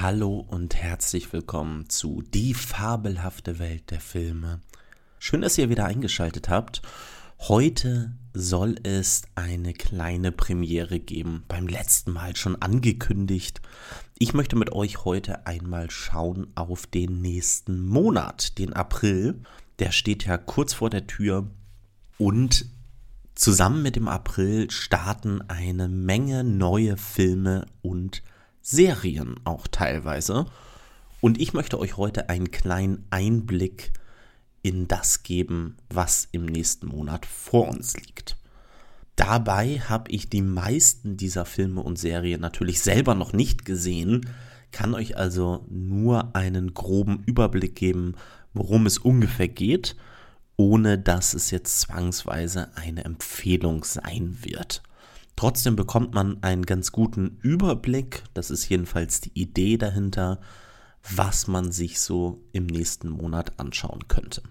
Hallo und herzlich willkommen zu Die fabelhafte Welt der Filme. Schön, dass ihr wieder eingeschaltet habt. Heute soll es eine kleine Premiere geben, beim letzten Mal schon angekündigt. Ich möchte mit euch heute einmal schauen auf den nächsten Monat, den April. Der steht ja kurz vor der Tür und zusammen mit dem April starten eine Menge neue Filme und Serien auch teilweise. Und ich möchte euch heute einen kleinen Einblick in das geben, was im nächsten Monat vor uns liegt. Dabei habe ich die meisten dieser Filme und Serien natürlich selber noch nicht gesehen, kann euch also nur einen groben Überblick geben, worum es ungefähr geht, ohne dass es jetzt zwangsweise eine Empfehlung sein wird. Trotzdem bekommt man einen ganz guten Überblick, das ist jedenfalls die Idee dahinter, was man sich so im nächsten Monat anschauen könnte.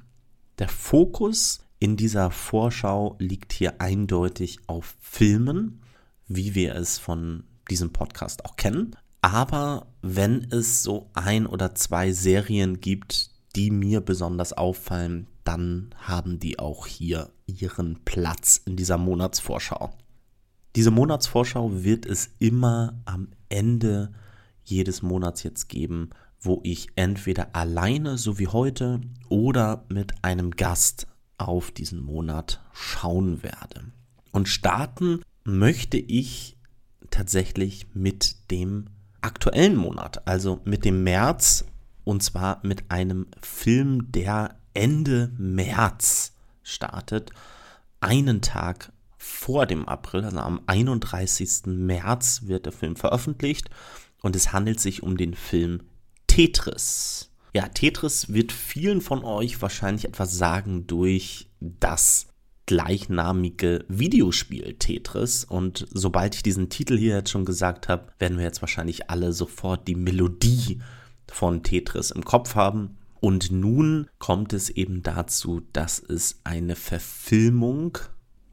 Der Fokus in dieser Vorschau liegt hier eindeutig auf Filmen, wie wir es von diesem Podcast auch kennen. Aber wenn es so ein oder zwei Serien gibt, die mir besonders auffallen, dann haben die auch hier ihren Platz in dieser Monatsvorschau. Diese Monatsvorschau wird es immer am Ende jedes Monats jetzt geben, wo ich entweder alleine, so wie heute, oder mit einem Gast auf diesen Monat schauen werde. Und starten möchte ich tatsächlich mit dem aktuellen Monat, also mit dem März, und zwar mit einem Film, der Ende März startet, einen Tag vor dem April, also am 31. März wird der Film veröffentlicht und es handelt sich um den Film Tetris. Ja, Tetris wird vielen von euch wahrscheinlich etwas sagen durch das gleichnamige Videospiel Tetris. Und sobald ich diesen Titel hier jetzt schon gesagt habe, werden wir jetzt wahrscheinlich alle sofort die Melodie von Tetris im Kopf haben. Und nun kommt es eben dazu, dass es eine Verfilmung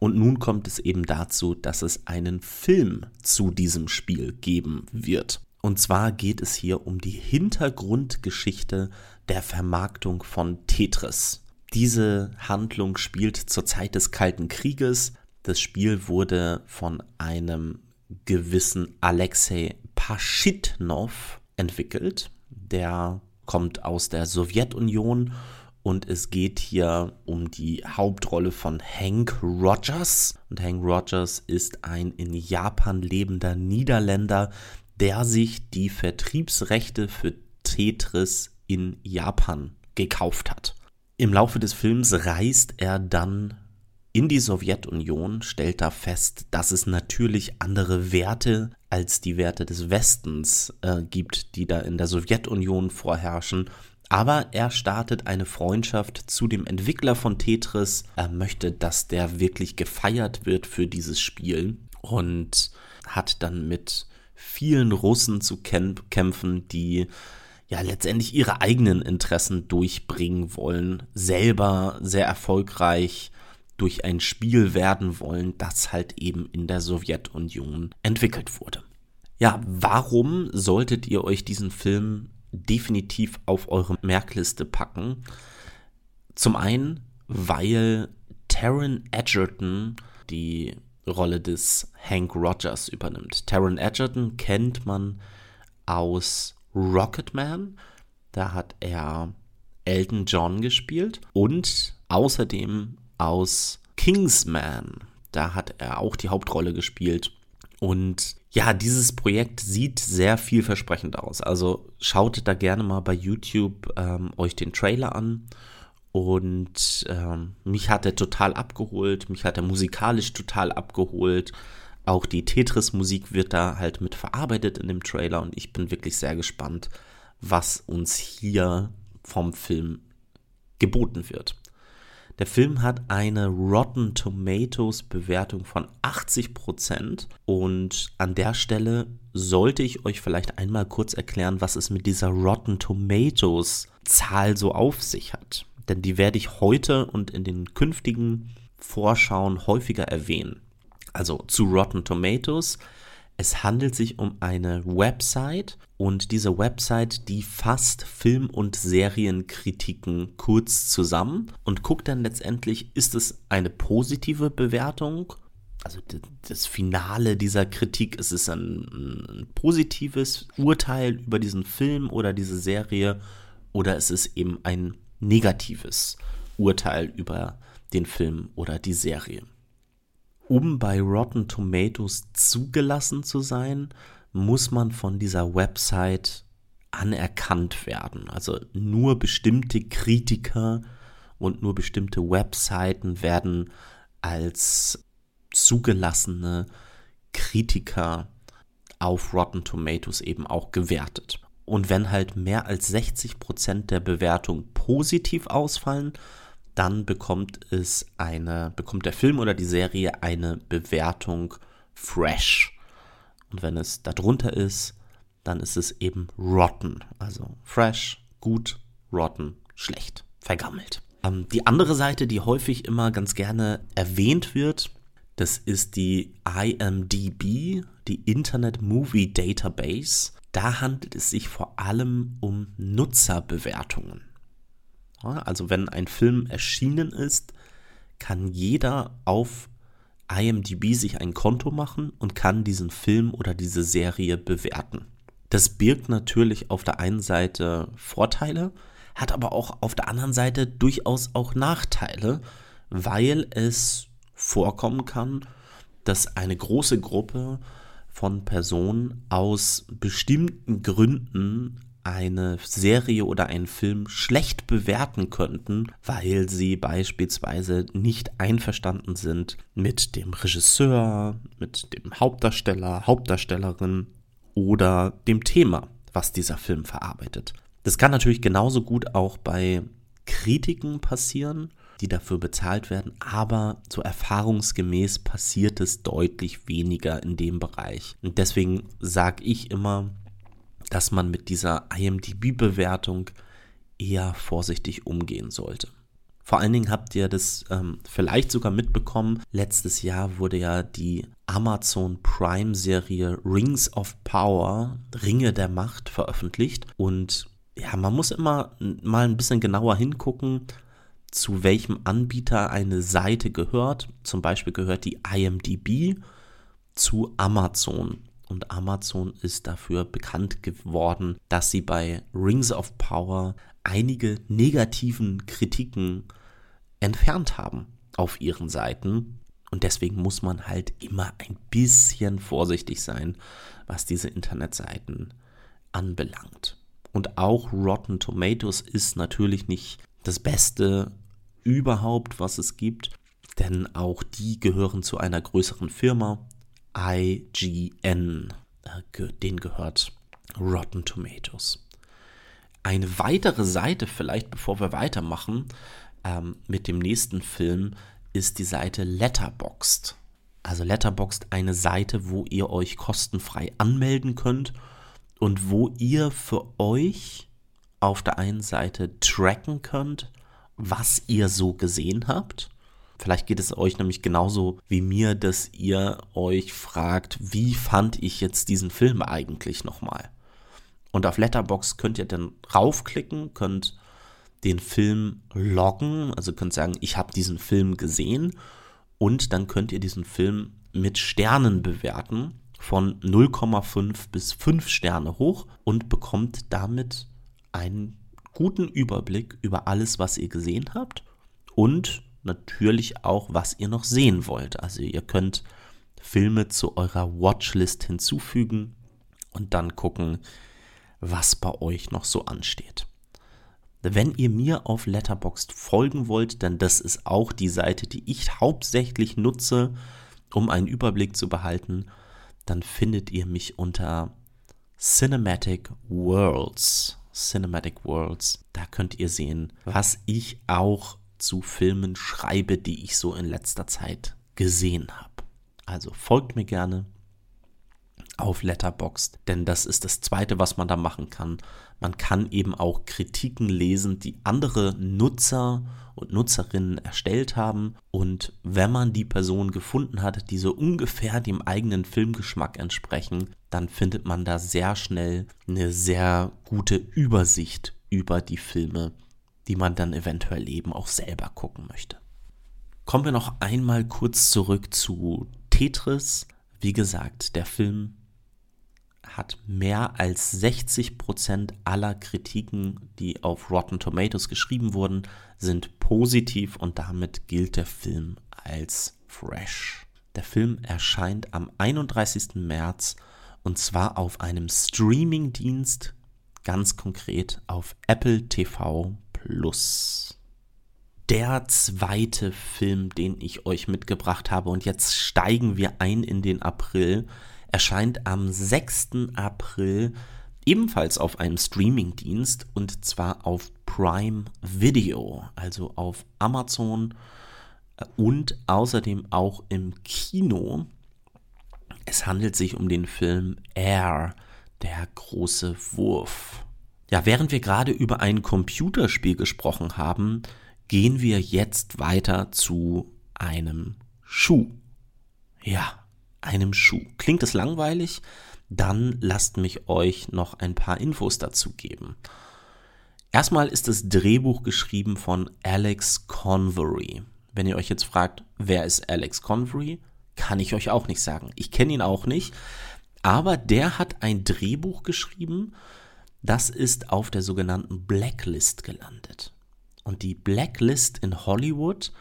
und nun kommt es eben dazu, dass es einen Film zu diesem Spiel geben wird. Und zwar geht es hier um die Hintergrundgeschichte der Vermarktung von Tetris. Diese Handlung spielt zur Zeit des Kalten Krieges. Das Spiel wurde von einem gewissen Alexei Paschitnov entwickelt. Der kommt aus der Sowjetunion und es geht hier um die Hauptrolle von Hank Rogers. Und Hank Rogers ist ein in Japan lebender Niederländer, der sich die Vertriebsrechte für Tetris in Japan gekauft hat. Im Laufe des Films reist er dann in die Sowjetunion, stellt da fest, dass es natürlich andere Werte als die Werte des Westens äh, gibt, die da in der Sowjetunion vorherrschen aber er startet eine Freundschaft zu dem Entwickler von Tetris. Er möchte, dass der wirklich gefeiert wird für dieses Spiel und hat dann mit vielen Russen zu kämpfen, die ja letztendlich ihre eigenen Interessen durchbringen wollen, selber sehr erfolgreich durch ein Spiel werden wollen, das halt eben in der Sowjetunion entwickelt wurde. Ja, warum solltet ihr euch diesen Film definitiv auf eure Merkliste packen. Zum einen, weil Taron Edgerton die Rolle des Hank Rogers übernimmt. Taron Edgerton kennt man aus Rocketman. Da hat er Elton John gespielt und außerdem aus Kingsman. Da hat er auch die Hauptrolle gespielt. Und ja, dieses Projekt sieht sehr vielversprechend aus. Also schaut da gerne mal bei YouTube ähm, euch den Trailer an. Und ähm, mich hat er total abgeholt, mich hat er musikalisch total abgeholt. Auch die Tetris-Musik wird da halt mit verarbeitet in dem Trailer und ich bin wirklich sehr gespannt, was uns hier vom Film geboten wird. Der Film hat eine Rotten Tomatoes Bewertung von 80% und an der Stelle sollte ich euch vielleicht einmal kurz erklären, was es mit dieser Rotten Tomatoes Zahl so auf sich hat. Denn die werde ich heute und in den künftigen Vorschauen häufiger erwähnen. Also zu Rotten Tomatoes. Es handelt sich um eine Website und diese Website, die fasst Film- und Serienkritiken kurz zusammen und guckt dann letztendlich, ist es eine positive Bewertung? Also das Finale dieser Kritik, ist es ein, ein positives Urteil über diesen Film oder diese Serie oder ist es eben ein negatives Urteil über den Film oder die Serie? Um bei Rotten Tomatoes zugelassen zu sein, muss man von dieser Website anerkannt werden. Also nur bestimmte Kritiker und nur bestimmte Webseiten werden als zugelassene Kritiker auf Rotten Tomatoes eben auch gewertet. Und wenn halt mehr als 60% der Bewertungen positiv ausfallen, dann bekommt es eine, bekommt der Film oder die Serie eine Bewertung fresh. Und wenn es darunter ist, dann ist es eben rotten. Also fresh, gut, rotten, schlecht, vergammelt. Ähm, die andere Seite, die häufig immer ganz gerne erwähnt wird, das ist die IMDB, die Internet Movie Database. Da handelt es sich vor allem um Nutzerbewertungen. Also wenn ein Film erschienen ist, kann jeder auf IMDB sich ein Konto machen und kann diesen Film oder diese Serie bewerten. Das birgt natürlich auf der einen Seite Vorteile, hat aber auch auf der anderen Seite durchaus auch Nachteile, weil es vorkommen kann, dass eine große Gruppe von Personen aus bestimmten Gründen eine Serie oder einen Film schlecht bewerten könnten, weil sie beispielsweise nicht einverstanden sind mit dem Regisseur, mit dem Hauptdarsteller, Hauptdarstellerin oder dem Thema, was dieser Film verarbeitet. Das kann natürlich genauso gut auch bei Kritiken passieren, die dafür bezahlt werden, aber so erfahrungsgemäß passiert es deutlich weniger in dem Bereich. Und deswegen sage ich immer, dass man mit dieser IMDB-Bewertung eher vorsichtig umgehen sollte. Vor allen Dingen habt ihr das ähm, vielleicht sogar mitbekommen. Letztes Jahr wurde ja die Amazon Prime-Serie Rings of Power, Ringe der Macht, veröffentlicht. Und ja, man muss immer mal ein bisschen genauer hingucken, zu welchem Anbieter eine Seite gehört. Zum Beispiel gehört die IMDB zu Amazon. Und Amazon ist dafür bekannt geworden, dass sie bei Rings of Power einige negativen Kritiken entfernt haben auf ihren Seiten. Und deswegen muss man halt immer ein bisschen vorsichtig sein, was diese Internetseiten anbelangt. Und auch Rotten Tomatoes ist natürlich nicht das Beste überhaupt, was es gibt, denn auch die gehören zu einer größeren Firma IGN. Äh, den gehört Rotten Tomatoes. Eine weitere Seite, vielleicht bevor wir weitermachen ähm, mit dem nächsten Film, ist die Seite Letterboxd. Also Letterboxd eine Seite, wo ihr euch kostenfrei anmelden könnt und wo ihr für euch auf der einen Seite tracken könnt, was ihr so gesehen habt Vielleicht geht es euch nämlich genauso wie mir, dass ihr euch fragt, wie fand ich jetzt diesen Film eigentlich nochmal? Und auf Letterbox könnt ihr dann raufklicken, könnt den Film loggen, also könnt sagen, ich habe diesen Film gesehen und dann könnt ihr diesen Film mit Sternen bewerten von 0,5 bis 5 Sterne hoch und bekommt damit einen guten Überblick über alles, was ihr gesehen habt und natürlich auch, was ihr noch sehen wollt. Also ihr könnt Filme zu eurer Watchlist hinzufügen und dann gucken, was bei euch noch so ansteht. Wenn ihr mir auf Letterboxd folgen wollt, denn das ist auch die Seite, die ich hauptsächlich nutze, um einen Überblick zu behalten, dann findet ihr mich unter Cinematic Worlds. Cinematic Worlds. Da könnt ihr sehen, was ich auch zu Filmen schreibe, die ich so in letzter Zeit gesehen habe. Also folgt mir gerne auf Letterboxd. Denn das ist das Zweite, was man da machen kann. Man kann eben auch Kritiken lesen, die andere Nutzer und Nutzerinnen erstellt haben. Und wenn man die Person gefunden hat, die so ungefähr dem eigenen Filmgeschmack entsprechen, dann findet man da sehr schnell eine sehr gute Übersicht über die Filme, die man dann eventuell eben auch selber gucken möchte. Kommen wir noch einmal kurz zurück zu Tetris. Wie gesagt, der Film hat mehr als 60% aller Kritiken, die auf Rotten Tomatoes geschrieben wurden, sind positiv und damit gilt der Film als fresh. Der Film erscheint am 31. März und zwar auf einem Streamingdienst, ganz konkret auf Apple TV Plus. Der zweite Film, den ich euch mitgebracht habe, und jetzt steigen wir ein in den April, erscheint am 6. April ebenfalls auf einem Streamingdienst und zwar auf Prime Video, also auf Amazon äh, und außerdem auch im Kino. Es handelt sich um den Film Air, der große Wurf. Ja, während wir gerade über ein Computerspiel gesprochen haben, gehen wir jetzt weiter zu einem Schuh. Ja, einem Schuh. Klingt es langweilig? Dann lasst mich euch noch ein paar Infos dazu geben. Erstmal ist das Drehbuch geschrieben von Alex Convery. Wenn ihr euch jetzt fragt, wer ist Alex Convery, kann ich euch auch nicht sagen. Ich kenne ihn auch nicht, aber der hat ein Drehbuch geschrieben, das ist auf der sogenannten Blacklist gelandet. Und die Blacklist in Hollywood,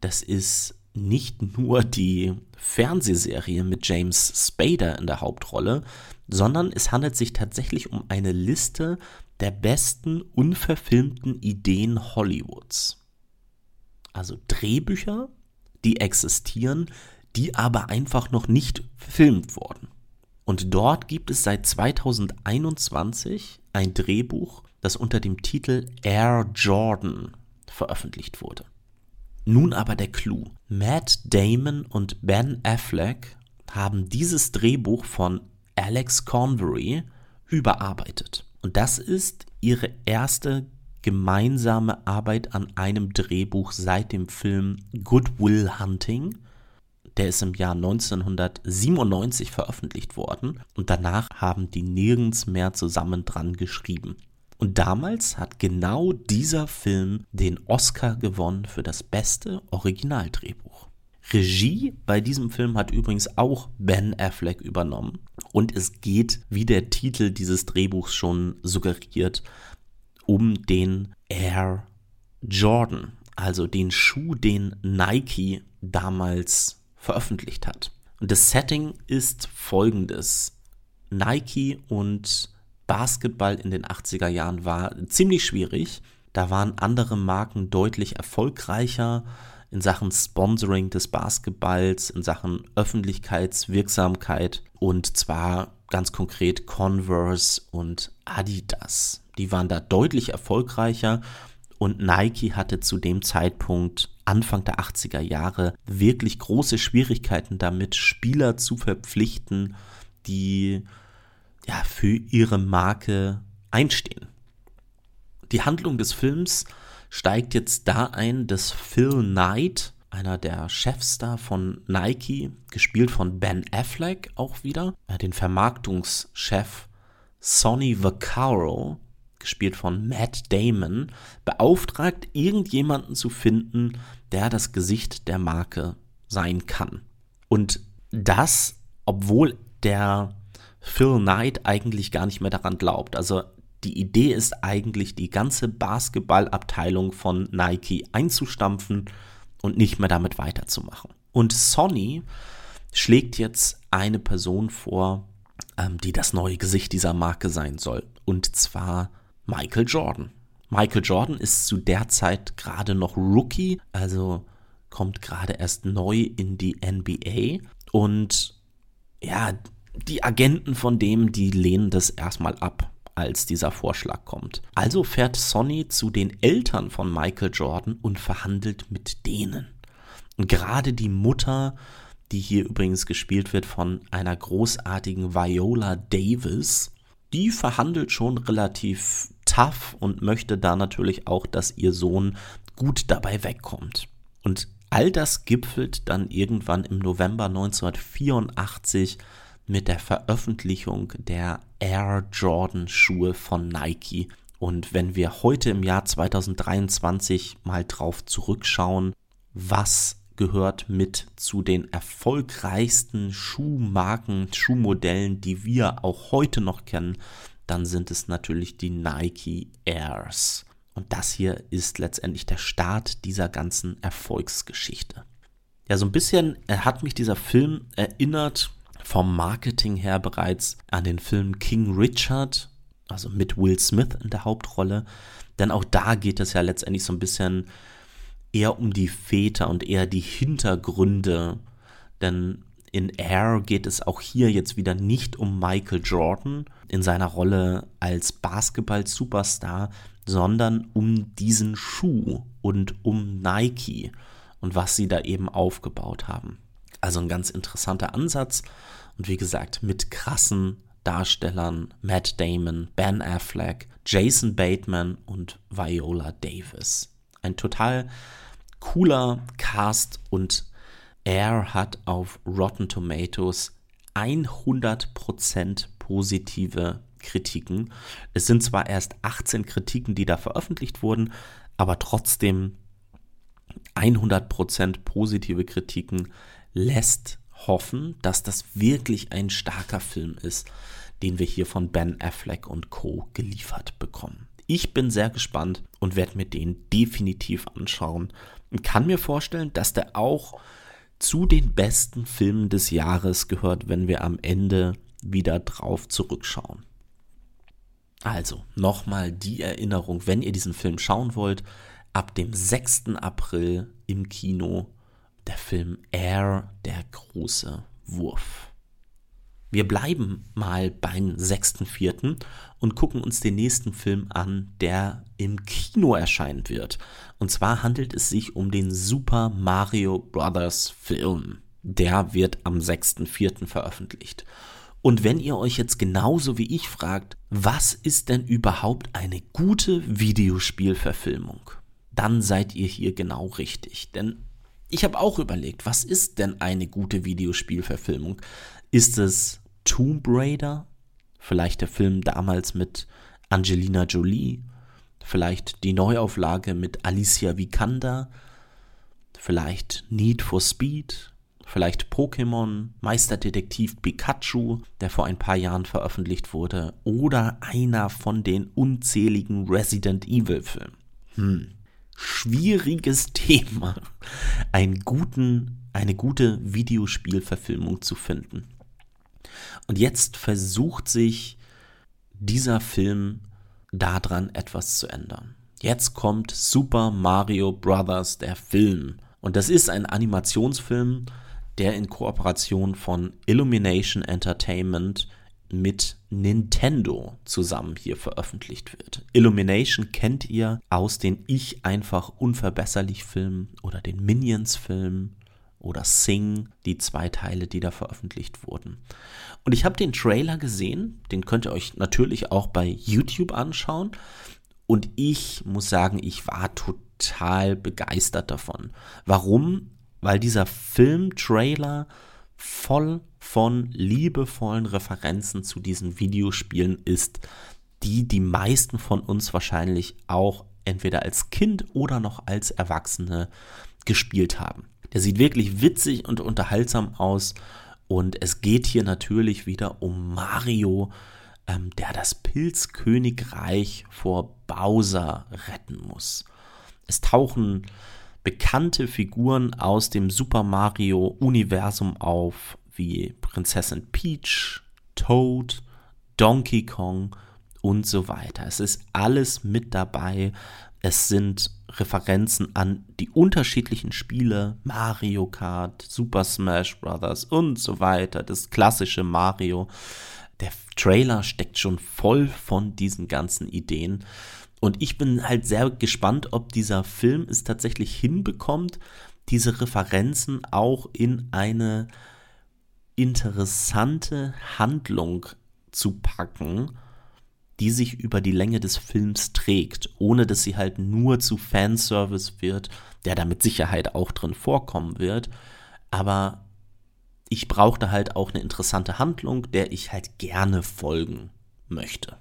das ist nicht nur die Fernsehserie mit James Spader in der Hauptrolle, sondern es handelt sich tatsächlich um eine Liste der besten unverfilmten Ideen Hollywoods. Also Drehbücher, die existieren, die aber einfach noch nicht verfilmt wurden. Und dort gibt es seit 2021 ein Drehbuch, das unter dem Titel Air Jordan veröffentlicht wurde. Nun aber der Clou. Matt Damon und Ben Affleck haben dieses Drehbuch von Alex Convery überarbeitet. Und das ist ihre erste gemeinsame Arbeit an einem Drehbuch seit dem Film Good Will Hunting. Der ist im Jahr 1997 veröffentlicht worden und danach haben die nirgends mehr zusammen dran geschrieben. Und damals hat genau dieser Film den Oscar gewonnen für das beste Originaldrehbuch. Regie bei diesem Film hat übrigens auch Ben Affleck übernommen. Und es geht, wie der Titel dieses Drehbuchs schon suggeriert, um den Air Jordan, also den Schuh, den Nike damals veröffentlicht hat. Und das Setting ist folgendes. Nike und Basketball in den 80er Jahren war ziemlich schwierig. Da waren andere Marken deutlich erfolgreicher in Sachen Sponsoring des Basketballs, in Sachen Öffentlichkeitswirksamkeit und zwar ganz konkret Converse und Adidas. Die waren da deutlich erfolgreicher und Nike hatte zu dem Zeitpunkt Anfang der 80er Jahre wirklich große Schwierigkeiten damit, Spieler zu verpflichten, die ja, für ihre Marke einstehen. Die Handlung des Films steigt jetzt da ein, dass Phil Knight, einer der Chefs da von Nike, gespielt von Ben Affleck auch wieder, den Vermarktungschef Sonny Vaccaro, gespielt von Matt Damon, beauftragt, irgendjemanden zu finden, der das Gesicht der Marke sein kann. Und das, obwohl der Phil Knight eigentlich gar nicht mehr daran glaubt. Also die Idee ist eigentlich, die ganze Basketballabteilung von Nike einzustampfen und nicht mehr damit weiterzumachen. Und Sony schlägt jetzt eine Person vor, ähm, die das neue Gesicht dieser Marke sein soll. Und zwar Michael Jordan. Michael Jordan ist zu der Zeit gerade noch Rookie, also kommt gerade erst neu in die NBA. Und ja, die Agenten von dem, die lehnen das erstmal ab, als dieser Vorschlag kommt. Also fährt Sonny zu den Eltern von Michael Jordan und verhandelt mit denen. Und gerade die Mutter, die hier übrigens gespielt wird von einer großartigen Viola Davis. Die verhandelt schon relativ tough und möchte da natürlich auch, dass ihr Sohn gut dabei wegkommt. Und all das gipfelt dann irgendwann im November 1984 mit der Veröffentlichung der Air Jordan Schuhe von Nike. Und wenn wir heute im Jahr 2023 mal drauf zurückschauen, was gehört mit zu den erfolgreichsten Schuhmarken, Schuhmodellen, die wir auch heute noch kennen, dann sind es natürlich die Nike Airs. Und das hier ist letztendlich der Start dieser ganzen Erfolgsgeschichte. Ja, so ein bisschen hat mich dieser Film erinnert, vom Marketing her bereits an den Film King Richard, also mit Will Smith in der Hauptrolle. Denn auch da geht es ja letztendlich so ein bisschen eher um die Väter und eher die Hintergründe. Denn in Air geht es auch hier jetzt wieder nicht um Michael Jordan in seiner Rolle als Basketball-Superstar, sondern um diesen Schuh und um Nike und was sie da eben aufgebaut haben. Also ein ganz interessanter Ansatz und wie gesagt mit krassen Darstellern Matt Damon, Ben Affleck, Jason Bateman und Viola Davis. Ein total cooler Cast und Air hat auf Rotten Tomatoes 100% positive Kritiken. Es sind zwar erst 18 Kritiken, die da veröffentlicht wurden, aber trotzdem 100% positive Kritiken lässt hoffen, dass das wirklich ein starker Film ist, den wir hier von Ben Affleck und Co geliefert bekommen. Ich bin sehr gespannt und werde mir den definitiv anschauen und kann mir vorstellen, dass der auch zu den besten Filmen des Jahres gehört, wenn wir am Ende wieder drauf zurückschauen. Also, nochmal die Erinnerung, wenn ihr diesen Film schauen wollt, ab dem 6. April im Kino der Film Air, der große Wurf. Wir bleiben mal beim 6.4. und gucken uns den nächsten Film an, der im Kino erscheinen wird. Und zwar handelt es sich um den Super Mario Bros. Film. Der wird am 6.4. veröffentlicht. Und wenn ihr euch jetzt genauso wie ich fragt, was ist denn überhaupt eine gute Videospielverfilmung? Dann seid ihr hier genau richtig. Denn ich habe auch überlegt, was ist denn eine gute Videospielverfilmung? Ist es Tomb Raider, vielleicht der Film damals mit Angelina Jolie, vielleicht die Neuauflage mit Alicia Vikander, vielleicht Need for Speed, vielleicht Pokémon, Meisterdetektiv Pikachu, der vor ein paar Jahren veröffentlicht wurde, oder einer von den unzähligen Resident Evil Filmen. Hm, schwieriges Thema, einen guten, eine gute Videospielverfilmung zu finden. Und jetzt versucht sich dieser Film daran etwas zu ändern. Jetzt kommt Super Mario Bros. der Film. Und das ist ein Animationsfilm, der in Kooperation von Illumination Entertainment mit Nintendo zusammen hier veröffentlicht wird. Illumination kennt ihr aus den Ich einfach unverbesserlich Filmen oder den Minions Filmen oder Sing, die zwei Teile, die da veröffentlicht wurden. Und ich habe den Trailer gesehen, den könnt ihr euch natürlich auch bei YouTube anschauen. Und ich muss sagen, ich war total begeistert davon. Warum? Weil dieser Film-Trailer voll von liebevollen Referenzen zu diesen Videospielen ist, die die meisten von uns wahrscheinlich auch entweder als Kind oder noch als Erwachsene gespielt haben. Der sieht wirklich witzig und unterhaltsam aus. Und es geht hier natürlich wieder um Mario, ähm, der das Pilzkönigreich vor Bowser retten muss. Es tauchen bekannte Figuren aus dem Super Mario-Universum auf, wie Prinzessin Peach, Toad, Donkey Kong und so weiter. Es ist alles mit dabei. Es sind Referenzen an die unterschiedlichen Spiele, Mario Kart, Super Smash Bros. und so weiter, das klassische Mario. Der Trailer steckt schon voll von diesen ganzen Ideen. Und ich bin halt sehr gespannt, ob dieser Film es tatsächlich hinbekommt, diese Referenzen auch in eine interessante Handlung zu packen, die sich über die Länge des Films trägt, ohne dass sie halt nur zu Fanservice wird, der da mit Sicherheit auch drin vorkommen wird. Aber ich brauchte halt auch eine interessante Handlung, der ich halt gerne folgen möchte.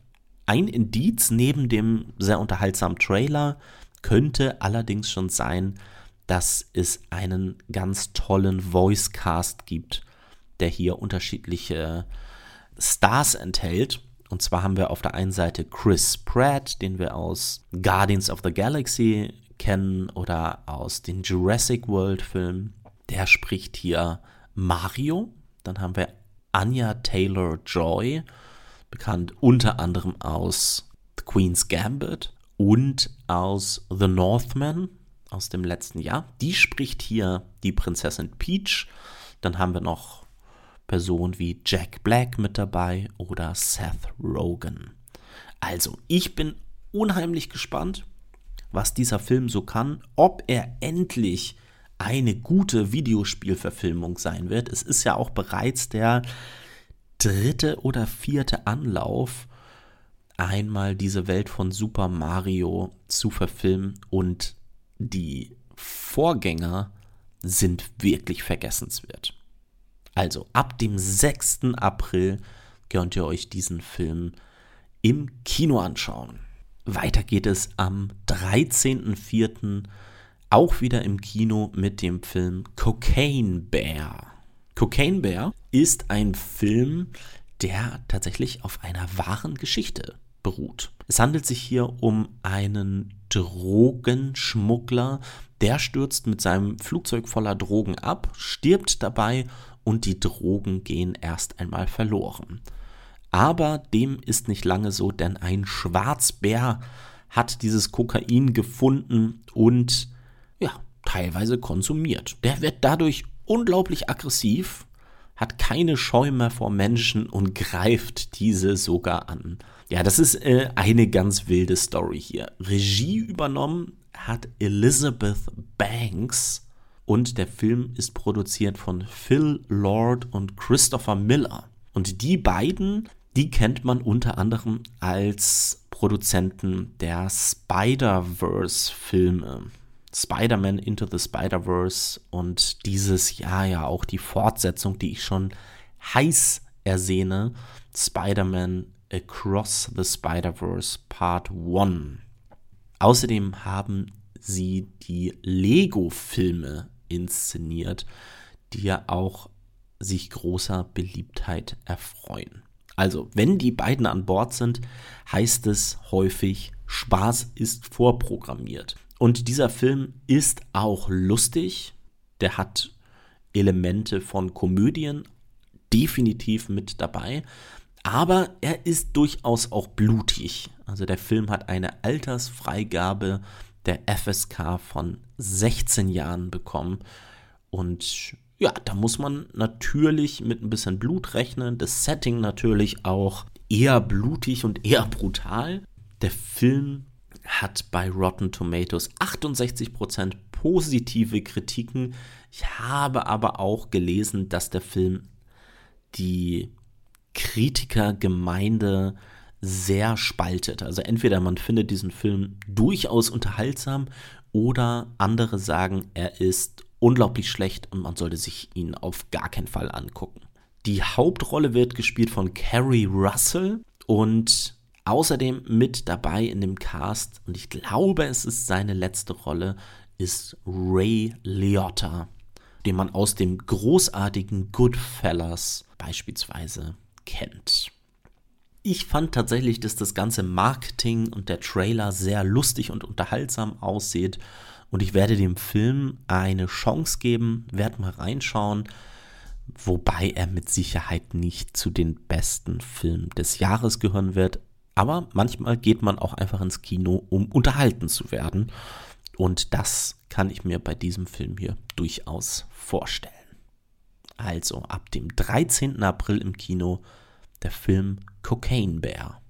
Ein Indiz neben dem sehr unterhaltsamen Trailer könnte allerdings schon sein, dass es einen ganz tollen Voice Cast gibt, der hier unterschiedliche Stars enthält. Und zwar haben wir auf der einen Seite Chris Pratt, den wir aus Guardians of the Galaxy kennen oder aus den Jurassic World Filmen. Der spricht hier Mario. Dann haben wir Anya Taylor Joy, bekannt unter anderem aus The Queen's Gambit und aus The Northman aus dem letzten Jahr. Die spricht hier die Prinzessin Peach. Dann haben wir noch Personen wie Jack Black mit dabei oder Seth Rogen. Also, ich bin unheimlich gespannt, was dieser Film so kann, ob er endlich eine gute Videospielverfilmung sein wird. Es ist ja auch bereits der dritte oder vierte Anlauf, einmal diese Welt von Super Mario zu verfilmen und die Vorgänger sind wirklich vergessenswert. Also ab dem 6. April könnt ihr euch diesen Film im Kino anschauen. Weiter geht es am 13.04. auch wieder im Kino mit dem Film Cocaine Bear. Cocaine Bear ist ein Film, der tatsächlich auf einer wahren Geschichte beruht. Es handelt sich hier um einen Drogenschmuggler, der stürzt mit seinem Flugzeug voller Drogen ab, stirbt dabei und die Drogen gehen erst einmal verloren. Aber dem ist nicht lange so, denn ein Schwarzbär hat dieses Kokain gefunden und ja, teilweise konsumiert. Der wird dadurch unglaublich aggressiv, hat keine Scheu mehr vor Menschen und greift diese sogar an. Ja, das ist äh, eine ganz wilde Story hier. Regie übernommen hat Elizabeth Banks und der Film ist produziert von Phil Lord und Christopher Miller. Und die beiden die kennt man unter anderem als Produzenten der Spider-Verse-Filme. Spider-Man Into the Spider-Verse und dieses Jahr ja auch die Fortsetzung, die ich schon heiß ersehne, Spider-Man Across the Spider-Verse Part 1. Außerdem haben sie die Lego-Filme inszeniert, die ja auch sich großer Beliebtheit erfreuen. Also, wenn die beiden an Bord sind, heißt es häufig, Spaß ist vorprogrammiert. Und dieser Film ist auch lustig. Der hat Elemente von Komödien definitiv mit dabei. Aber er ist durchaus auch blutig. Also der Film hat eine Altersfreigabe der FSK von 16 Jahren bekommen. Und ja, da muss man natürlich mit ein bisschen Blut rechnen. Das Setting natürlich auch eher blutig und eher brutal. Der Film hat bei Rotten Tomatoes 68% positive Kritiken. Ich habe aber auch gelesen, dass der Film die Kritikergemeinde sehr spaltet. Also entweder man findet diesen Film durchaus unterhaltsam oder andere sagen, er ist unglaublich schlecht und man sollte sich ihn auf gar keinen Fall angucken. Die Hauptrolle wird gespielt von Carrie Russell und außerdem mit dabei in dem Cast, und ich glaube, es ist seine letzte Rolle, ist Ray Liotta, den man aus dem großartigen Goodfellas beispielsweise kennt. Ich fand tatsächlich, dass das ganze Marketing und der Trailer sehr lustig und unterhaltsam aussieht und ich werde dem Film eine Chance geben, werde mal reinschauen, wobei er mit Sicherheit nicht zu den besten Filmen des Jahres gehören wird. Aber manchmal geht man auch einfach ins Kino, um unterhalten zu werden. Und das kann ich mir bei diesem Film hier durchaus vorstellen. Also ab dem 13. April im Kino der Film Cocaine Bear.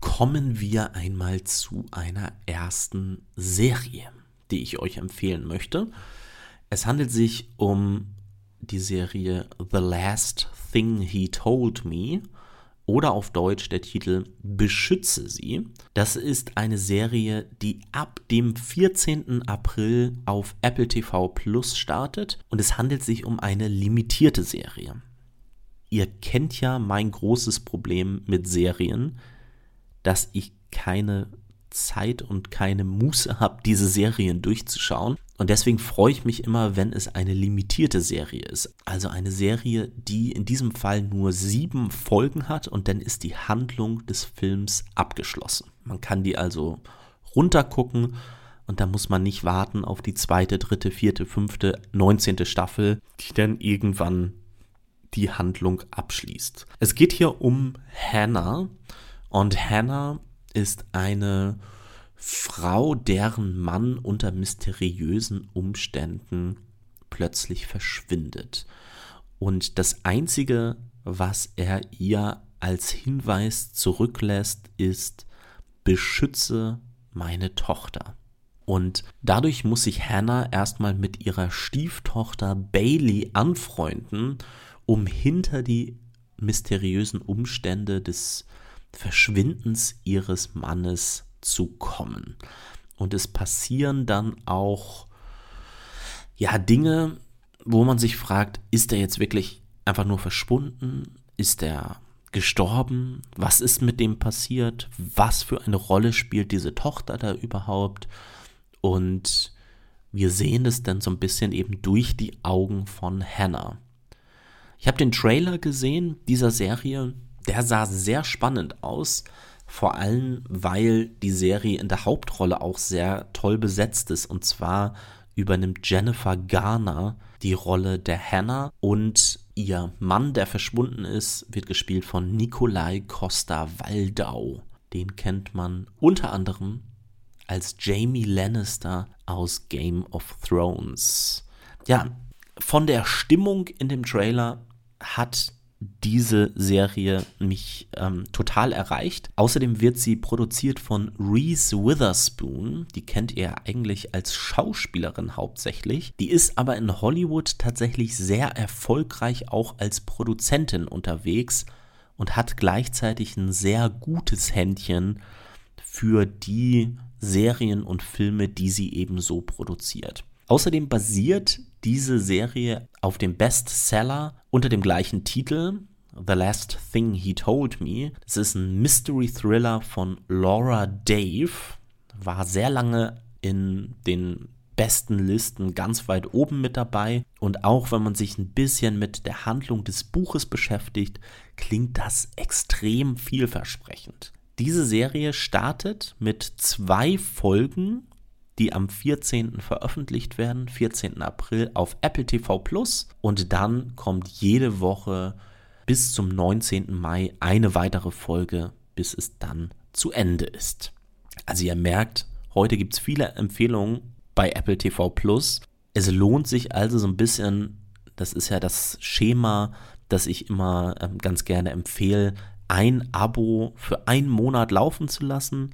Kommen wir einmal zu einer ersten Serie die ich euch empfehlen möchte. Es handelt sich um die Serie The Last Thing He Told Me oder auf Deutsch der Titel Beschütze sie. Das ist eine Serie, die ab dem 14. April auf Apple TV Plus startet und es handelt sich um eine limitierte Serie. Ihr kennt ja mein großes Problem mit Serien, dass ich keine Zeit und keine Muße habe, diese Serien durchzuschauen. Und deswegen freue ich mich immer, wenn es eine limitierte Serie ist. Also eine Serie, die in diesem Fall nur sieben Folgen hat und dann ist die Handlung des Films abgeschlossen. Man kann die also runtergucken und da muss man nicht warten auf die zweite, dritte, vierte, fünfte, neunzehnte Staffel, die dann irgendwann die Handlung abschließt. Es geht hier um Hannah und Hannah ist eine Frau, deren Mann unter mysteriösen Umständen plötzlich verschwindet. Und das Einzige, was er ihr als Hinweis zurücklässt, ist, beschütze meine Tochter. Und dadurch muss sich Hannah erstmal mit ihrer Stieftochter Bailey anfreunden, um hinter die mysteriösen Umstände des Verschwindens ihres Mannes zu kommen. Und es passieren dann auch ja Dinge, wo man sich fragt, ist er jetzt wirklich einfach nur verschwunden? Ist er gestorben? Was ist mit dem passiert? Was für eine Rolle spielt diese Tochter da überhaupt? Und wir sehen es dann so ein bisschen eben durch die Augen von Hannah. Ich habe den Trailer gesehen dieser Serie der sah sehr spannend aus. Vor allem, weil die Serie in der Hauptrolle auch sehr toll besetzt ist. Und zwar übernimmt Jennifer Garner die Rolle der Hannah und ihr Mann, der verschwunden ist, wird gespielt von Nikolai Costa Waldau. Den kennt man unter anderem als Jamie Lannister aus Game of Thrones. Ja, von der Stimmung in dem Trailer hat diese Serie mich ähm, total erreicht. Außerdem wird sie produziert von Reese Witherspoon. Die kennt ihr eigentlich als Schauspielerin hauptsächlich. Die ist aber in Hollywood tatsächlich sehr erfolgreich auch als Produzentin unterwegs und hat gleichzeitig ein sehr gutes Händchen für die Serien und Filme, die sie ebenso produziert. Außerdem basiert diese Serie auf dem Bestseller unter dem gleichen Titel The Last Thing He Told Me. Das ist ein Mystery Thriller von Laura Dave. War sehr lange in den besten Listen ganz weit oben mit dabei. Und auch wenn man sich ein bisschen mit der Handlung des Buches beschäftigt, klingt das extrem vielversprechend. Diese Serie startet mit zwei Folgen die am 14. veröffentlicht werden, 14. April auf Apple TV Plus. Und dann kommt jede Woche bis zum 19. Mai eine weitere Folge, bis es dann zu Ende ist. Also ihr merkt, heute gibt es viele Empfehlungen bei Apple TV Plus. Es lohnt sich also so ein bisschen, das ist ja das Schema, das ich immer ähm, ganz gerne empfehle, ein Abo für einen Monat laufen zu lassen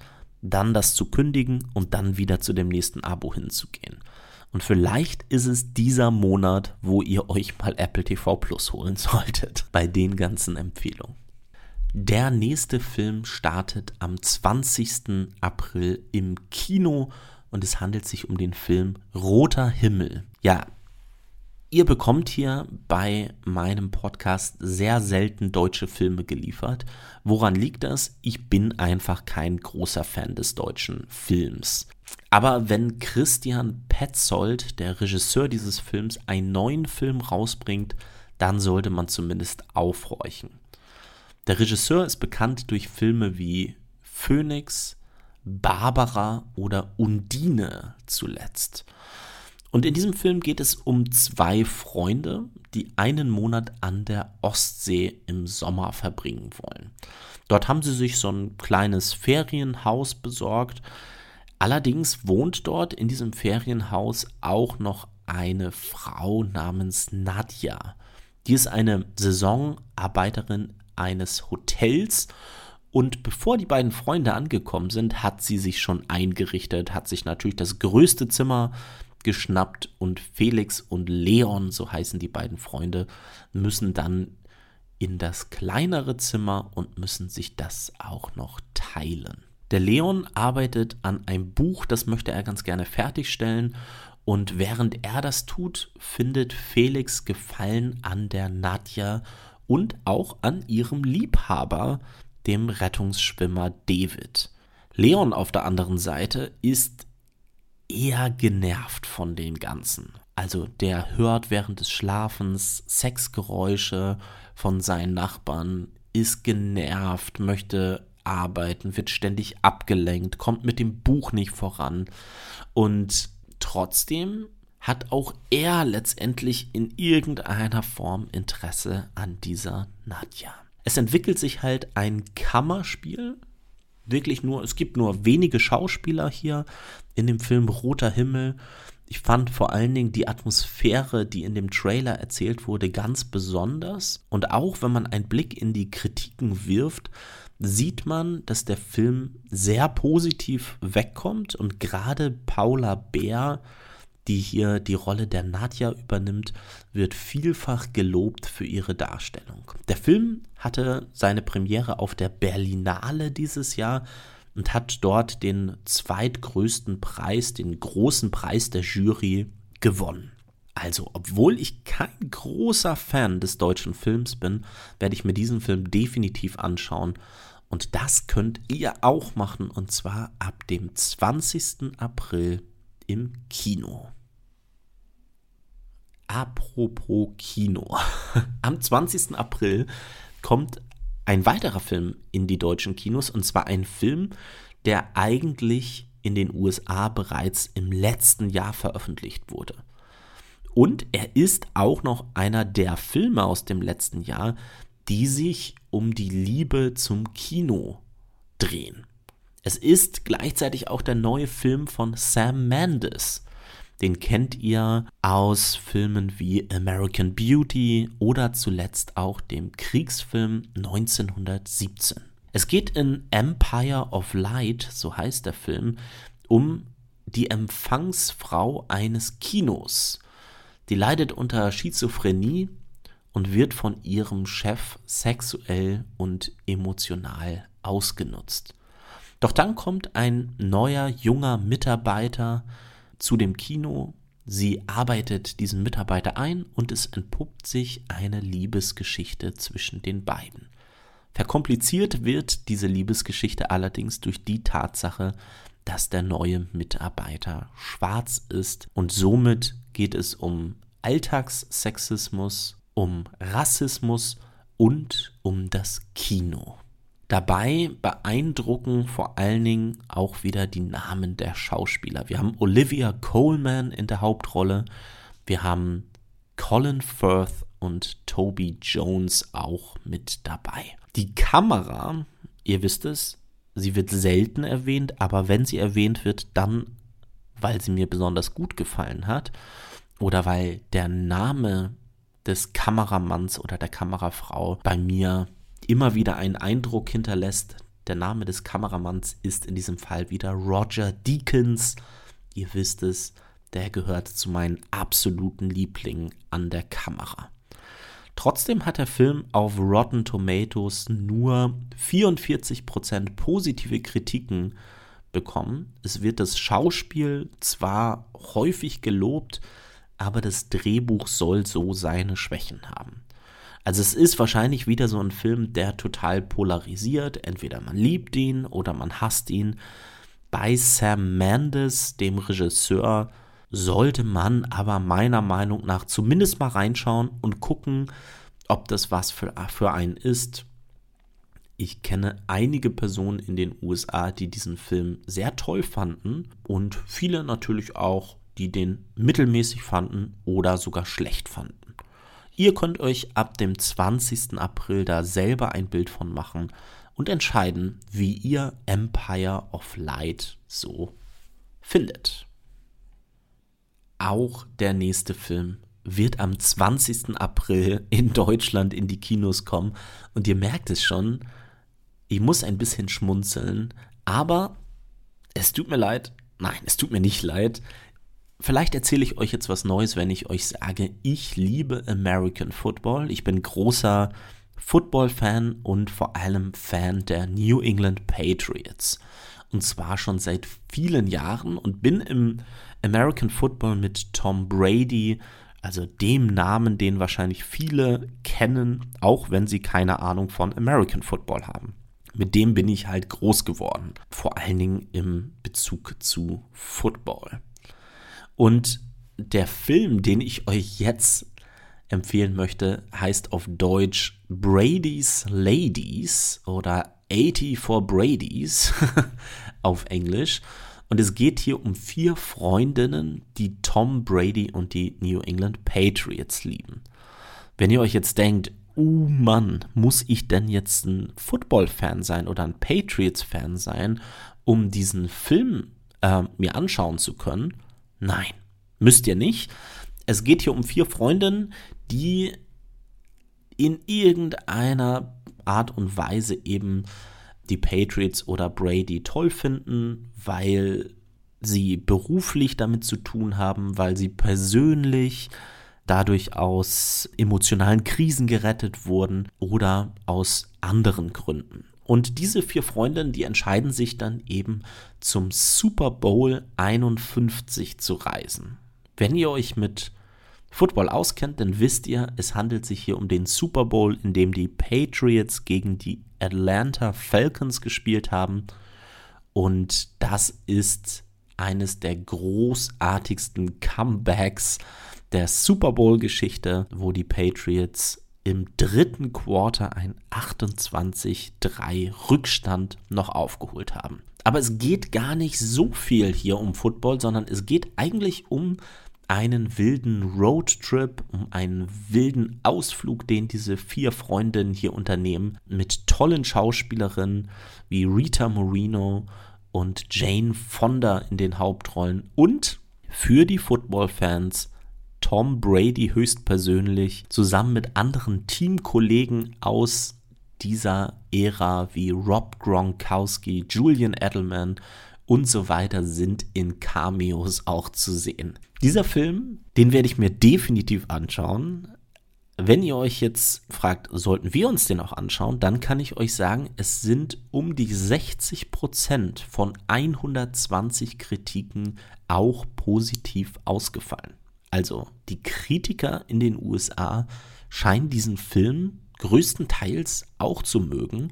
dann das zu kündigen und dann wieder zu dem nächsten Abo hinzugehen. Und vielleicht ist es dieser Monat, wo ihr euch mal Apple TV Plus holen solltet, bei den ganzen Empfehlungen. Der nächste Film startet am 20. April im Kino und es handelt sich um den Film Roter Himmel. Ja, Ihr bekommt hier bei meinem Podcast sehr selten deutsche Filme geliefert. Woran liegt das? Ich bin einfach kein großer Fan des deutschen Films. Aber wenn Christian Petzold, der Regisseur dieses Films, einen neuen Film rausbringt, dann sollte man zumindest aufhorchen. Der Regisseur ist bekannt durch Filme wie Phoenix, Barbara oder Undine zuletzt. Und in diesem Film geht es um zwei Freunde, die einen Monat an der Ostsee im Sommer verbringen wollen. Dort haben sie sich so ein kleines Ferienhaus besorgt. Allerdings wohnt dort in diesem Ferienhaus auch noch eine Frau namens Nadja. Die ist eine Saisonarbeiterin eines Hotels und bevor die beiden Freunde angekommen sind, hat sie sich schon eingerichtet, hat sich natürlich das größte Zimmer geschnappt und Felix und Leon, so heißen die beiden Freunde, müssen dann in das kleinere Zimmer und müssen sich das auch noch teilen. Der Leon arbeitet an einem Buch, das möchte er ganz gerne fertigstellen. Und während er das tut, findet Felix Gefallen an der Nadja und auch an ihrem Liebhaber, dem Rettungsschwimmer David. Leon auf der anderen Seite ist eher genervt von den Ganzen. Also der hört während des Schlafens Sexgeräusche von seinen Nachbarn, ist genervt, möchte arbeiten, wird ständig abgelenkt, kommt mit dem Buch nicht voran und trotzdem hat auch er letztendlich in irgendeiner Form Interesse an dieser Nadja. Es entwickelt sich halt ein Kammerspiel. Wirklich nur, es gibt nur wenige Schauspieler hier in dem Film Roter Himmel. Ich fand vor allen Dingen die Atmosphäre, die in dem Trailer erzählt wurde, ganz besonders. Und auch wenn man einen Blick in die Kritiken wirft, sieht man, dass der Film sehr positiv wegkommt und gerade Paula Bär, die hier die Rolle der Nadja übernimmt, wird vielfach gelobt für ihre Darstellung. Der Film hatte seine Premiere auf der Berlinale dieses Jahr und hat dort den zweitgrößten Preis, den großen Preis der Jury gewonnen. Also, obwohl ich kein großer Fan des deutschen Films bin, werde ich mir diesen Film definitiv anschauen. Und das könnt ihr auch machen, und zwar ab dem 20. April im Kino. Apropos Kino. Am 20. April kommt ein weiterer Film in die deutschen Kinos, und zwar ein Film, der eigentlich in den USA bereits im letzten Jahr veröffentlicht wurde. Und er ist auch noch einer der Filme aus dem letzten Jahr, die sich um die Liebe zum Kino drehen. Es ist gleichzeitig auch der neue Film von Sam Mendes. Den kennt ihr aus Filmen wie American Beauty oder zuletzt auch dem Kriegsfilm 1917. Es geht in Empire of Light, so heißt der Film, um die Empfangsfrau eines Kinos, die leidet unter Schizophrenie und wird von ihrem Chef sexuell und emotional ausgenutzt. Doch dann kommt ein neuer junger Mitarbeiter zu dem Kino. Sie arbeitet diesen Mitarbeiter ein und es entpuppt sich eine Liebesgeschichte zwischen den beiden. Verkompliziert wird diese Liebesgeschichte allerdings durch die Tatsache, dass der neue Mitarbeiter schwarz ist und somit geht es um Alltagssexismus, um Rassismus und um das Kino. Dabei beeindrucken vor allen Dingen auch wieder die Namen der Schauspieler. Wir haben Olivia Coleman in der Hauptrolle, wir haben Colin Firth und Toby Jones auch mit dabei. Die Kamera, ihr wisst es, Sie wird selten erwähnt, aber wenn sie erwähnt wird, dann, weil sie mir besonders gut gefallen hat oder weil der Name des Kameramanns oder der Kamerafrau bei mir immer wieder einen Eindruck hinterlässt. Der Name des Kameramanns ist in diesem Fall wieder Roger Deakins. Ihr wisst es, der gehört zu meinen absoluten Lieblingen an der Kamera. Trotzdem hat der Film auf Rotten Tomatoes nur 44% positive Kritiken bekommen. Es wird das Schauspiel zwar häufig gelobt, aber das Drehbuch soll so seine Schwächen haben. Also es ist wahrscheinlich wieder so ein Film, der total polarisiert. Entweder man liebt ihn oder man hasst ihn. Bei Sam Mendes, dem Regisseur, sollte man aber meiner Meinung nach zumindest mal reinschauen und gucken, ob das was für, für einen ist. Ich kenne einige Personen in den USA, die diesen Film sehr toll fanden und viele natürlich auch, die den mittelmäßig fanden oder sogar schlecht fanden. Ihr könnt euch ab dem 20. April da selber ein Bild von machen und entscheiden, wie ihr Empire of Light so findet. Auch der nächste Film wird am 20. April in Deutschland in die Kinos kommen. Und ihr merkt es schon, ich muss ein bisschen schmunzeln, aber es tut mir leid. Nein, es tut mir nicht leid. Vielleicht erzähle ich euch jetzt was Neues, wenn ich euch sage, ich liebe American Football. Ich bin großer Football-Fan und vor allem Fan der New England Patriots. Und zwar schon seit vielen Jahren und bin im American Football mit Tom Brady, also dem Namen, den wahrscheinlich viele kennen, auch wenn sie keine Ahnung von American Football haben. Mit dem bin ich halt groß geworden, vor allen Dingen im Bezug zu Football. Und der Film, den ich euch jetzt empfehlen möchte, heißt auf Deutsch Brady's Ladies oder 80 for Brady's auf Englisch. Und es geht hier um vier Freundinnen, die Tom Brady und die New England Patriots lieben. Wenn ihr euch jetzt denkt, oh Mann, muss ich denn jetzt ein Football-Fan sein oder ein Patriots-Fan sein, um diesen Film äh, mir anschauen zu können? Nein, müsst ihr nicht. Es geht hier um vier Freundinnen, die in irgendeiner Art und Weise eben die Patriots oder Brady toll finden, weil sie beruflich damit zu tun haben, weil sie persönlich dadurch aus emotionalen Krisen gerettet wurden oder aus anderen Gründen. Und diese vier Freundinnen, die entscheiden sich dann eben zum Super Bowl 51 zu reisen. Wenn ihr euch mit Football auskennt, dann wisst ihr, es handelt sich hier um den Super Bowl, in dem die Patriots gegen die Atlanta Falcons gespielt haben. Und das ist eines der großartigsten Comebacks der Super Bowl-Geschichte, wo die Patriots im dritten Quarter ein 28-3 Rückstand noch aufgeholt haben. Aber es geht gar nicht so viel hier um Football, sondern es geht eigentlich um einen wilden Roadtrip, um einen wilden Ausflug, den diese vier Freundinnen hier unternehmen, mit tollen Schauspielerinnen wie Rita Moreno und Jane Fonda in den Hauptrollen und für die Football-Fans Tom Brady höchstpersönlich zusammen mit anderen Teamkollegen aus dieser Ära wie Rob Gronkowski, Julian Edelman und so weiter sind in Cameos auch zu sehen. Dieser Film, den werde ich mir definitiv anschauen. Wenn ihr euch jetzt fragt, sollten wir uns den auch anschauen, dann kann ich euch sagen, es sind um die 60% von 120 Kritiken auch positiv ausgefallen. Also die Kritiker in den USA scheinen diesen Film größtenteils auch zu mögen,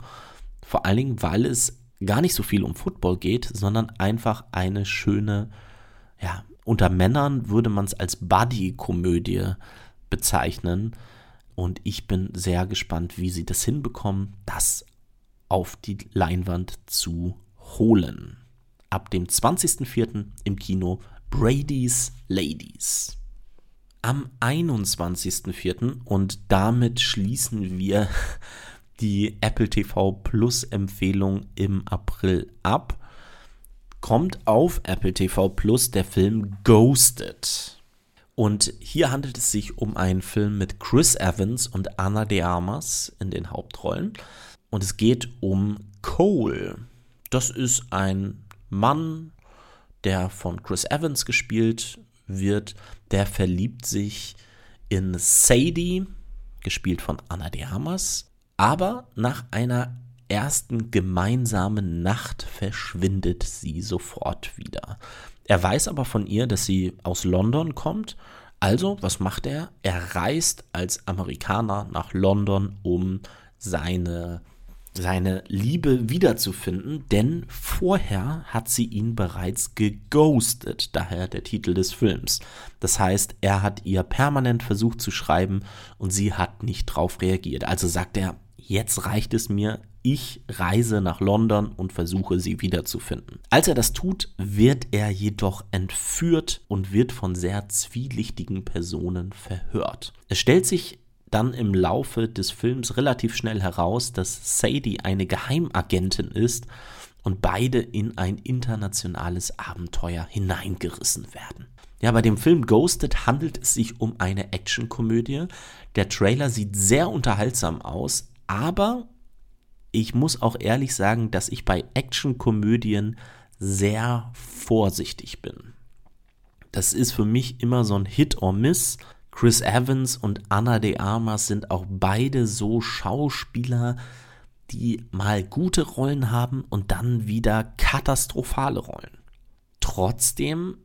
vor allen Dingen, weil es gar nicht so viel um Football geht, sondern einfach eine schöne, ja, unter Männern würde man es als Buddy-Komödie bezeichnen. Und ich bin sehr gespannt, wie sie das hinbekommen, das auf die Leinwand zu holen. Ab dem 20.04. im Kino Brady's Ladies. Am 21.04. und damit schließen wir die Apple TV Plus Empfehlung im April ab, kommt auf Apple TV Plus der Film Ghosted. Und hier handelt es sich um einen Film mit Chris Evans und Anna de Armas in den Hauptrollen. Und es geht um Cole. Das ist ein Mann, der von Chris Evans gespielt wird. Der verliebt sich in Sadie, gespielt von Anna de Armas. Aber nach einer ersten gemeinsamen Nacht verschwindet sie sofort wieder. Er weiß aber von ihr, dass sie aus London kommt. Also, was macht er? Er reist als Amerikaner nach London, um seine, seine Liebe wiederzufinden, denn vorher hat sie ihn bereits geghostet, daher der Titel des Films. Das heißt, er hat ihr permanent versucht zu schreiben und sie hat nicht drauf reagiert. Also sagt er, jetzt reicht es mir, ich reise nach London und versuche sie wiederzufinden. Als er das tut, wird er jedoch entführt und wird von sehr zwielichtigen Personen verhört. Es stellt sich dann im Laufe des Films relativ schnell heraus, dass Sadie eine Geheimagentin ist und beide in ein internationales Abenteuer hineingerissen werden. Ja, bei dem Film Ghosted handelt es sich um eine Actionkomödie. Der Trailer sieht sehr unterhaltsam aus, aber ich muss auch ehrlich sagen, dass ich bei Actionkomödien sehr vorsichtig bin. das ist für mich immer so ein Hit or Miss. Chris Evans und Anna de Armas sind auch beide so Schauspieler, die mal gute Rollen haben und dann wieder katastrophale Rollen. Trotzdem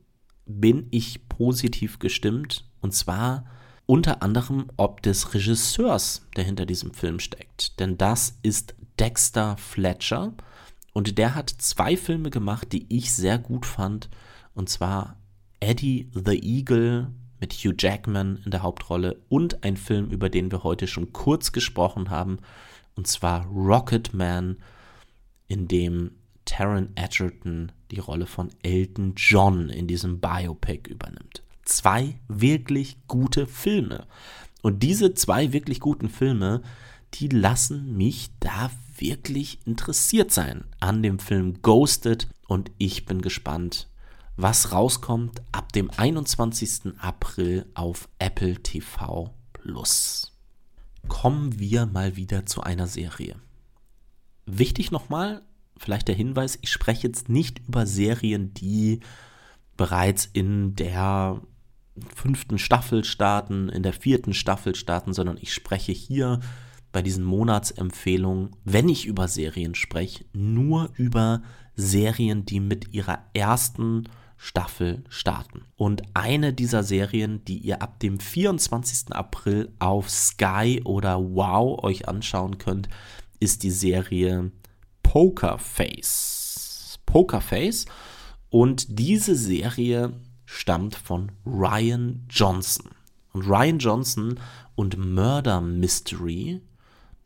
bin ich positiv gestimmt und zwar unter anderem ob des Regisseurs, der hinter diesem Film steckt. Denn das ist Dexter Fletcher und der hat zwei Filme gemacht, die ich sehr gut fand. Und zwar Eddie the Eagle mit Hugh Jackman in der Hauptrolle und ein Film, über den wir heute schon kurz gesprochen haben. Und zwar Rocket Man, in dem Taron Edgerton die Rolle von Elton John in diesem Biopic übernimmt zwei wirklich gute Filme. Und diese zwei wirklich guten Filme, die lassen mich da wirklich interessiert sein an dem Film Ghosted und ich bin gespannt, was rauskommt ab dem 21. April auf Apple TV Plus. Kommen wir mal wieder zu einer Serie. Wichtig nochmal, vielleicht der Hinweis, ich spreche jetzt nicht über Serien, die bereits in der fünften Staffel starten, in der vierten Staffel starten, sondern ich spreche hier bei diesen Monatsempfehlungen, wenn ich über Serien spreche, nur über Serien, die mit ihrer ersten Staffel starten. Und eine dieser Serien, die ihr ab dem 24. April auf Sky oder Wow euch anschauen könnt, ist die Serie Poker Face. Poker Face. Und diese Serie stammt von Ryan Johnson. Und Ryan Johnson und Murder Mystery,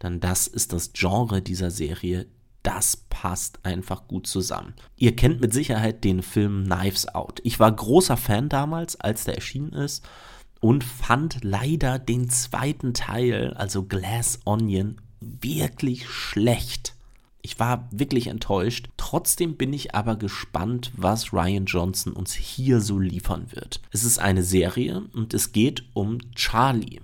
denn das ist das Genre dieser Serie, das passt einfach gut zusammen. Ihr kennt mit Sicherheit den Film Knives Out. Ich war großer Fan damals, als der erschienen ist und fand leider den zweiten Teil, also Glass Onion, wirklich schlecht. Ich war wirklich enttäuscht. Trotzdem bin ich aber gespannt, was Ryan Johnson uns hier so liefern wird. Es ist eine Serie und es geht um Charlie.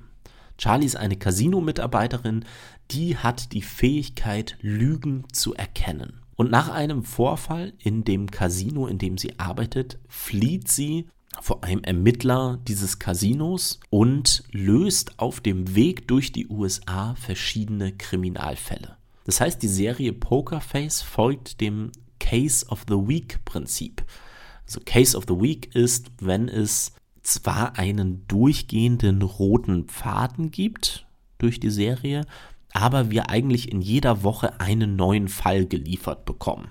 Charlie ist eine Casino-Mitarbeiterin, die hat die Fähigkeit, Lügen zu erkennen. Und nach einem Vorfall in dem Casino, in dem sie arbeitet, flieht sie vor einem Ermittler dieses Casinos und löst auf dem Weg durch die USA verschiedene Kriminalfälle. Das heißt, die Serie Pokerface folgt dem Case of the Week Prinzip. Also Case of the Week ist, wenn es zwar einen durchgehenden roten Faden gibt durch die Serie, aber wir eigentlich in jeder Woche einen neuen Fall geliefert bekommen.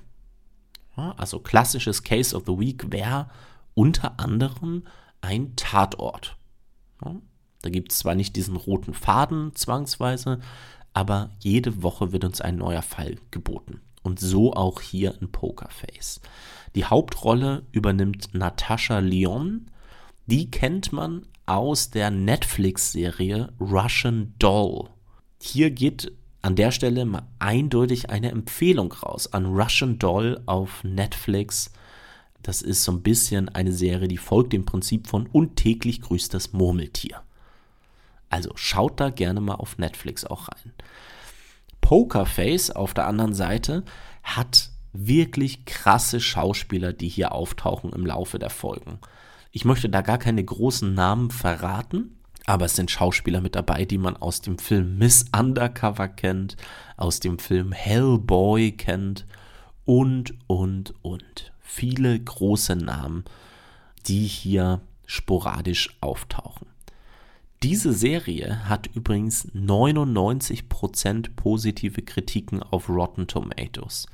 Ja, also klassisches Case of the Week wäre unter anderem ein Tatort. Ja, da gibt es zwar nicht diesen roten Faden zwangsweise, aber jede Woche wird uns ein neuer Fall geboten. Und so auch hier in Pokerface. Die Hauptrolle übernimmt Natascha Lyon. Die kennt man aus der Netflix-Serie Russian Doll. Hier geht an der Stelle mal eindeutig eine Empfehlung raus an Russian Doll auf Netflix. Das ist so ein bisschen eine Serie, die folgt dem Prinzip von Und täglich grüßt das Murmeltier. Also schaut da gerne mal auf Netflix auch rein. Pokerface auf der anderen Seite hat wirklich krasse Schauspieler, die hier auftauchen im Laufe der Folgen. Ich möchte da gar keine großen Namen verraten, aber es sind Schauspieler mit dabei, die man aus dem Film Miss Undercover kennt, aus dem Film Hellboy kennt und, und, und. Viele große Namen, die hier sporadisch auftauchen. Diese Serie hat übrigens 99% positive Kritiken auf Rotten Tomatoes.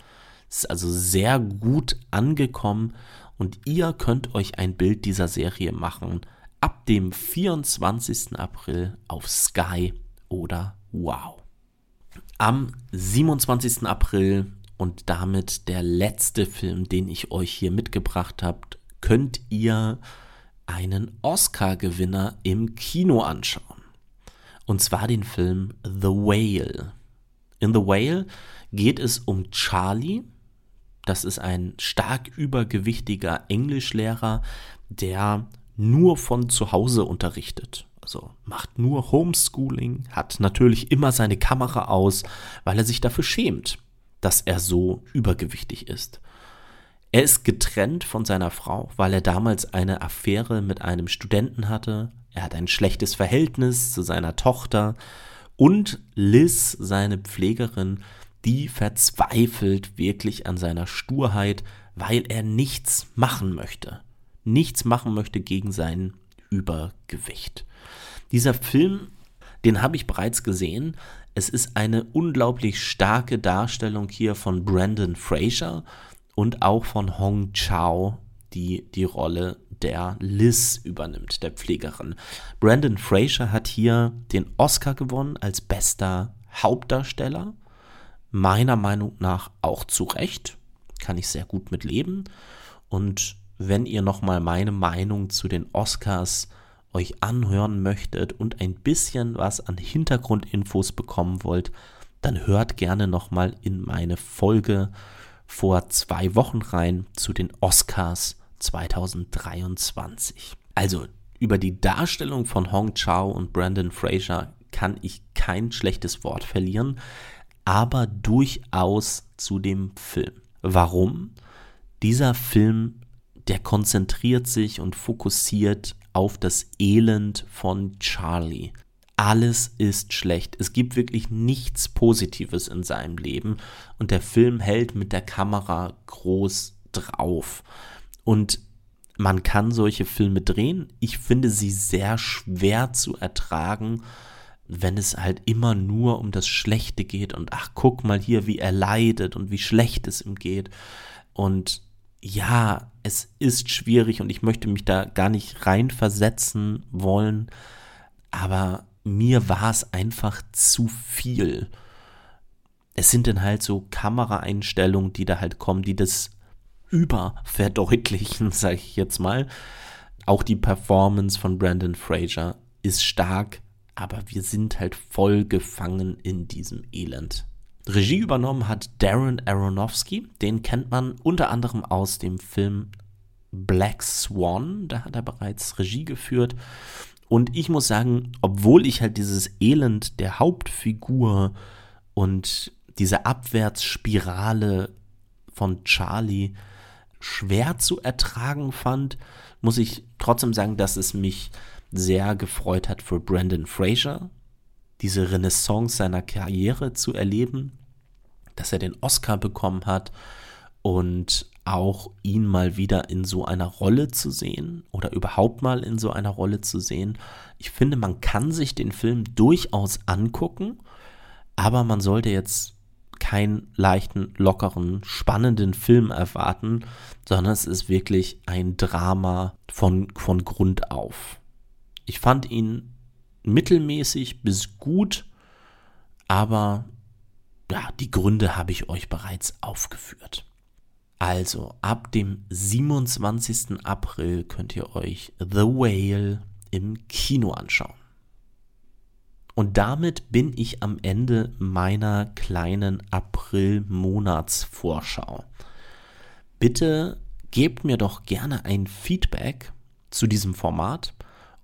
Ist also sehr gut angekommen und ihr könnt euch ein Bild dieser Serie machen ab dem 24. April auf Sky oder Wow. Am 27. April und damit der letzte Film, den ich euch hier mitgebracht habe, könnt ihr einen Oscar-Gewinner im Kino anschauen. Und zwar den Film The Whale. In The Whale geht es um Charlie. Das ist ein stark übergewichtiger Englischlehrer, der nur von zu Hause unterrichtet. Also macht nur Homeschooling, hat natürlich immer seine Kamera aus, weil er sich dafür schämt, dass er so übergewichtig ist. Er ist getrennt von seiner Frau, weil er damals eine Affäre mit einem Studenten hatte. Er hat ein schlechtes Verhältnis zu seiner Tochter. Und Liz, seine Pflegerin, die verzweifelt wirklich an seiner Sturheit, weil er nichts machen möchte. Nichts machen möchte gegen sein Übergewicht. Dieser Film, den habe ich bereits gesehen. Es ist eine unglaublich starke Darstellung hier von Brandon Fraser und auch von Hong Chao, die die Rolle der Liz übernimmt, der Pflegerin. Brandon Fraser hat hier den Oscar gewonnen als bester Hauptdarsteller. Meiner Meinung nach auch zu Recht. Kann ich sehr gut mit leben. Und wenn ihr nochmal meine Meinung zu den Oscars euch anhören möchtet und ein bisschen was an Hintergrundinfos bekommen wollt, dann hört gerne nochmal in meine Folge vor zwei Wochen rein zu den Oscars 2023. Also über die Darstellung von Hong Chao und Brandon Fraser kann ich kein schlechtes Wort verlieren, aber durchaus zu dem Film. Warum? Dieser Film, der konzentriert sich und fokussiert auf das Elend von Charlie alles ist schlecht. Es gibt wirklich nichts Positives in seinem Leben und der Film hält mit der Kamera groß drauf. Und man kann solche Filme drehen. Ich finde sie sehr schwer zu ertragen, wenn es halt immer nur um das Schlechte geht und ach, guck mal hier, wie er leidet und wie schlecht es ihm geht. Und ja, es ist schwierig und ich möchte mich da gar nicht reinversetzen wollen, aber mir war es einfach zu viel. Es sind dann halt so Kameraeinstellungen, die da halt kommen, die das überverdeutlichen, sage ich jetzt mal. Auch die Performance von Brandon Fraser ist stark, aber wir sind halt voll gefangen in diesem Elend. Regie übernommen hat Darren Aronofsky, den kennt man unter anderem aus dem Film Black Swan, da hat er bereits Regie geführt. Und ich muss sagen, obwohl ich halt dieses Elend der Hauptfigur und diese Abwärtsspirale von Charlie schwer zu ertragen fand, muss ich trotzdem sagen, dass es mich sehr gefreut hat für Brandon Fraser, diese Renaissance seiner Karriere zu erleben, dass er den Oscar bekommen hat und auch ihn mal wieder in so einer Rolle zu sehen oder überhaupt mal in so einer Rolle zu sehen. Ich finde, man kann sich den Film durchaus angucken, aber man sollte jetzt keinen leichten, lockeren, spannenden Film erwarten, sondern es ist wirklich ein Drama von, von Grund auf. Ich fand ihn mittelmäßig bis gut, aber ja, die Gründe habe ich euch bereits aufgeführt. Also, ab dem 27. April könnt ihr euch The Whale im Kino anschauen. Und damit bin ich am Ende meiner kleinen April-Monatsvorschau. Bitte gebt mir doch gerne ein Feedback zu diesem Format,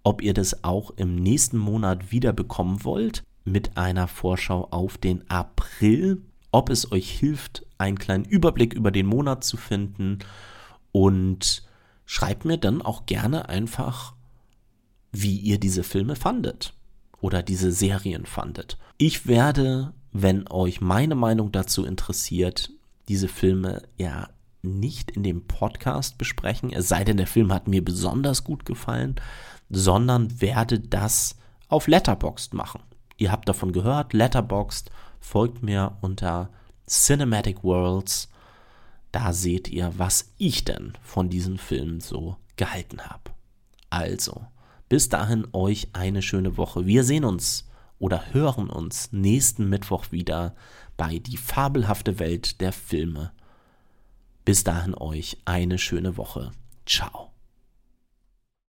ob ihr das auch im nächsten Monat wieder bekommen wollt mit einer Vorschau auf den April ob es euch hilft, einen kleinen Überblick über den Monat zu finden und schreibt mir dann auch gerne einfach, wie ihr diese Filme fandet oder diese Serien fandet. Ich werde, wenn euch meine Meinung dazu interessiert, diese Filme ja nicht in dem Podcast besprechen, es sei denn, der Film hat mir besonders gut gefallen, sondern werde das auf Letterboxd machen. Ihr habt davon gehört, Letterboxd folgt mir unter Cinematic Worlds. Da seht ihr, was ich denn von diesen Filmen so gehalten habe. Also, bis dahin euch eine schöne Woche. Wir sehen uns oder hören uns nächsten Mittwoch wieder bei Die fabelhafte Welt der Filme. Bis dahin euch eine schöne Woche. Ciao.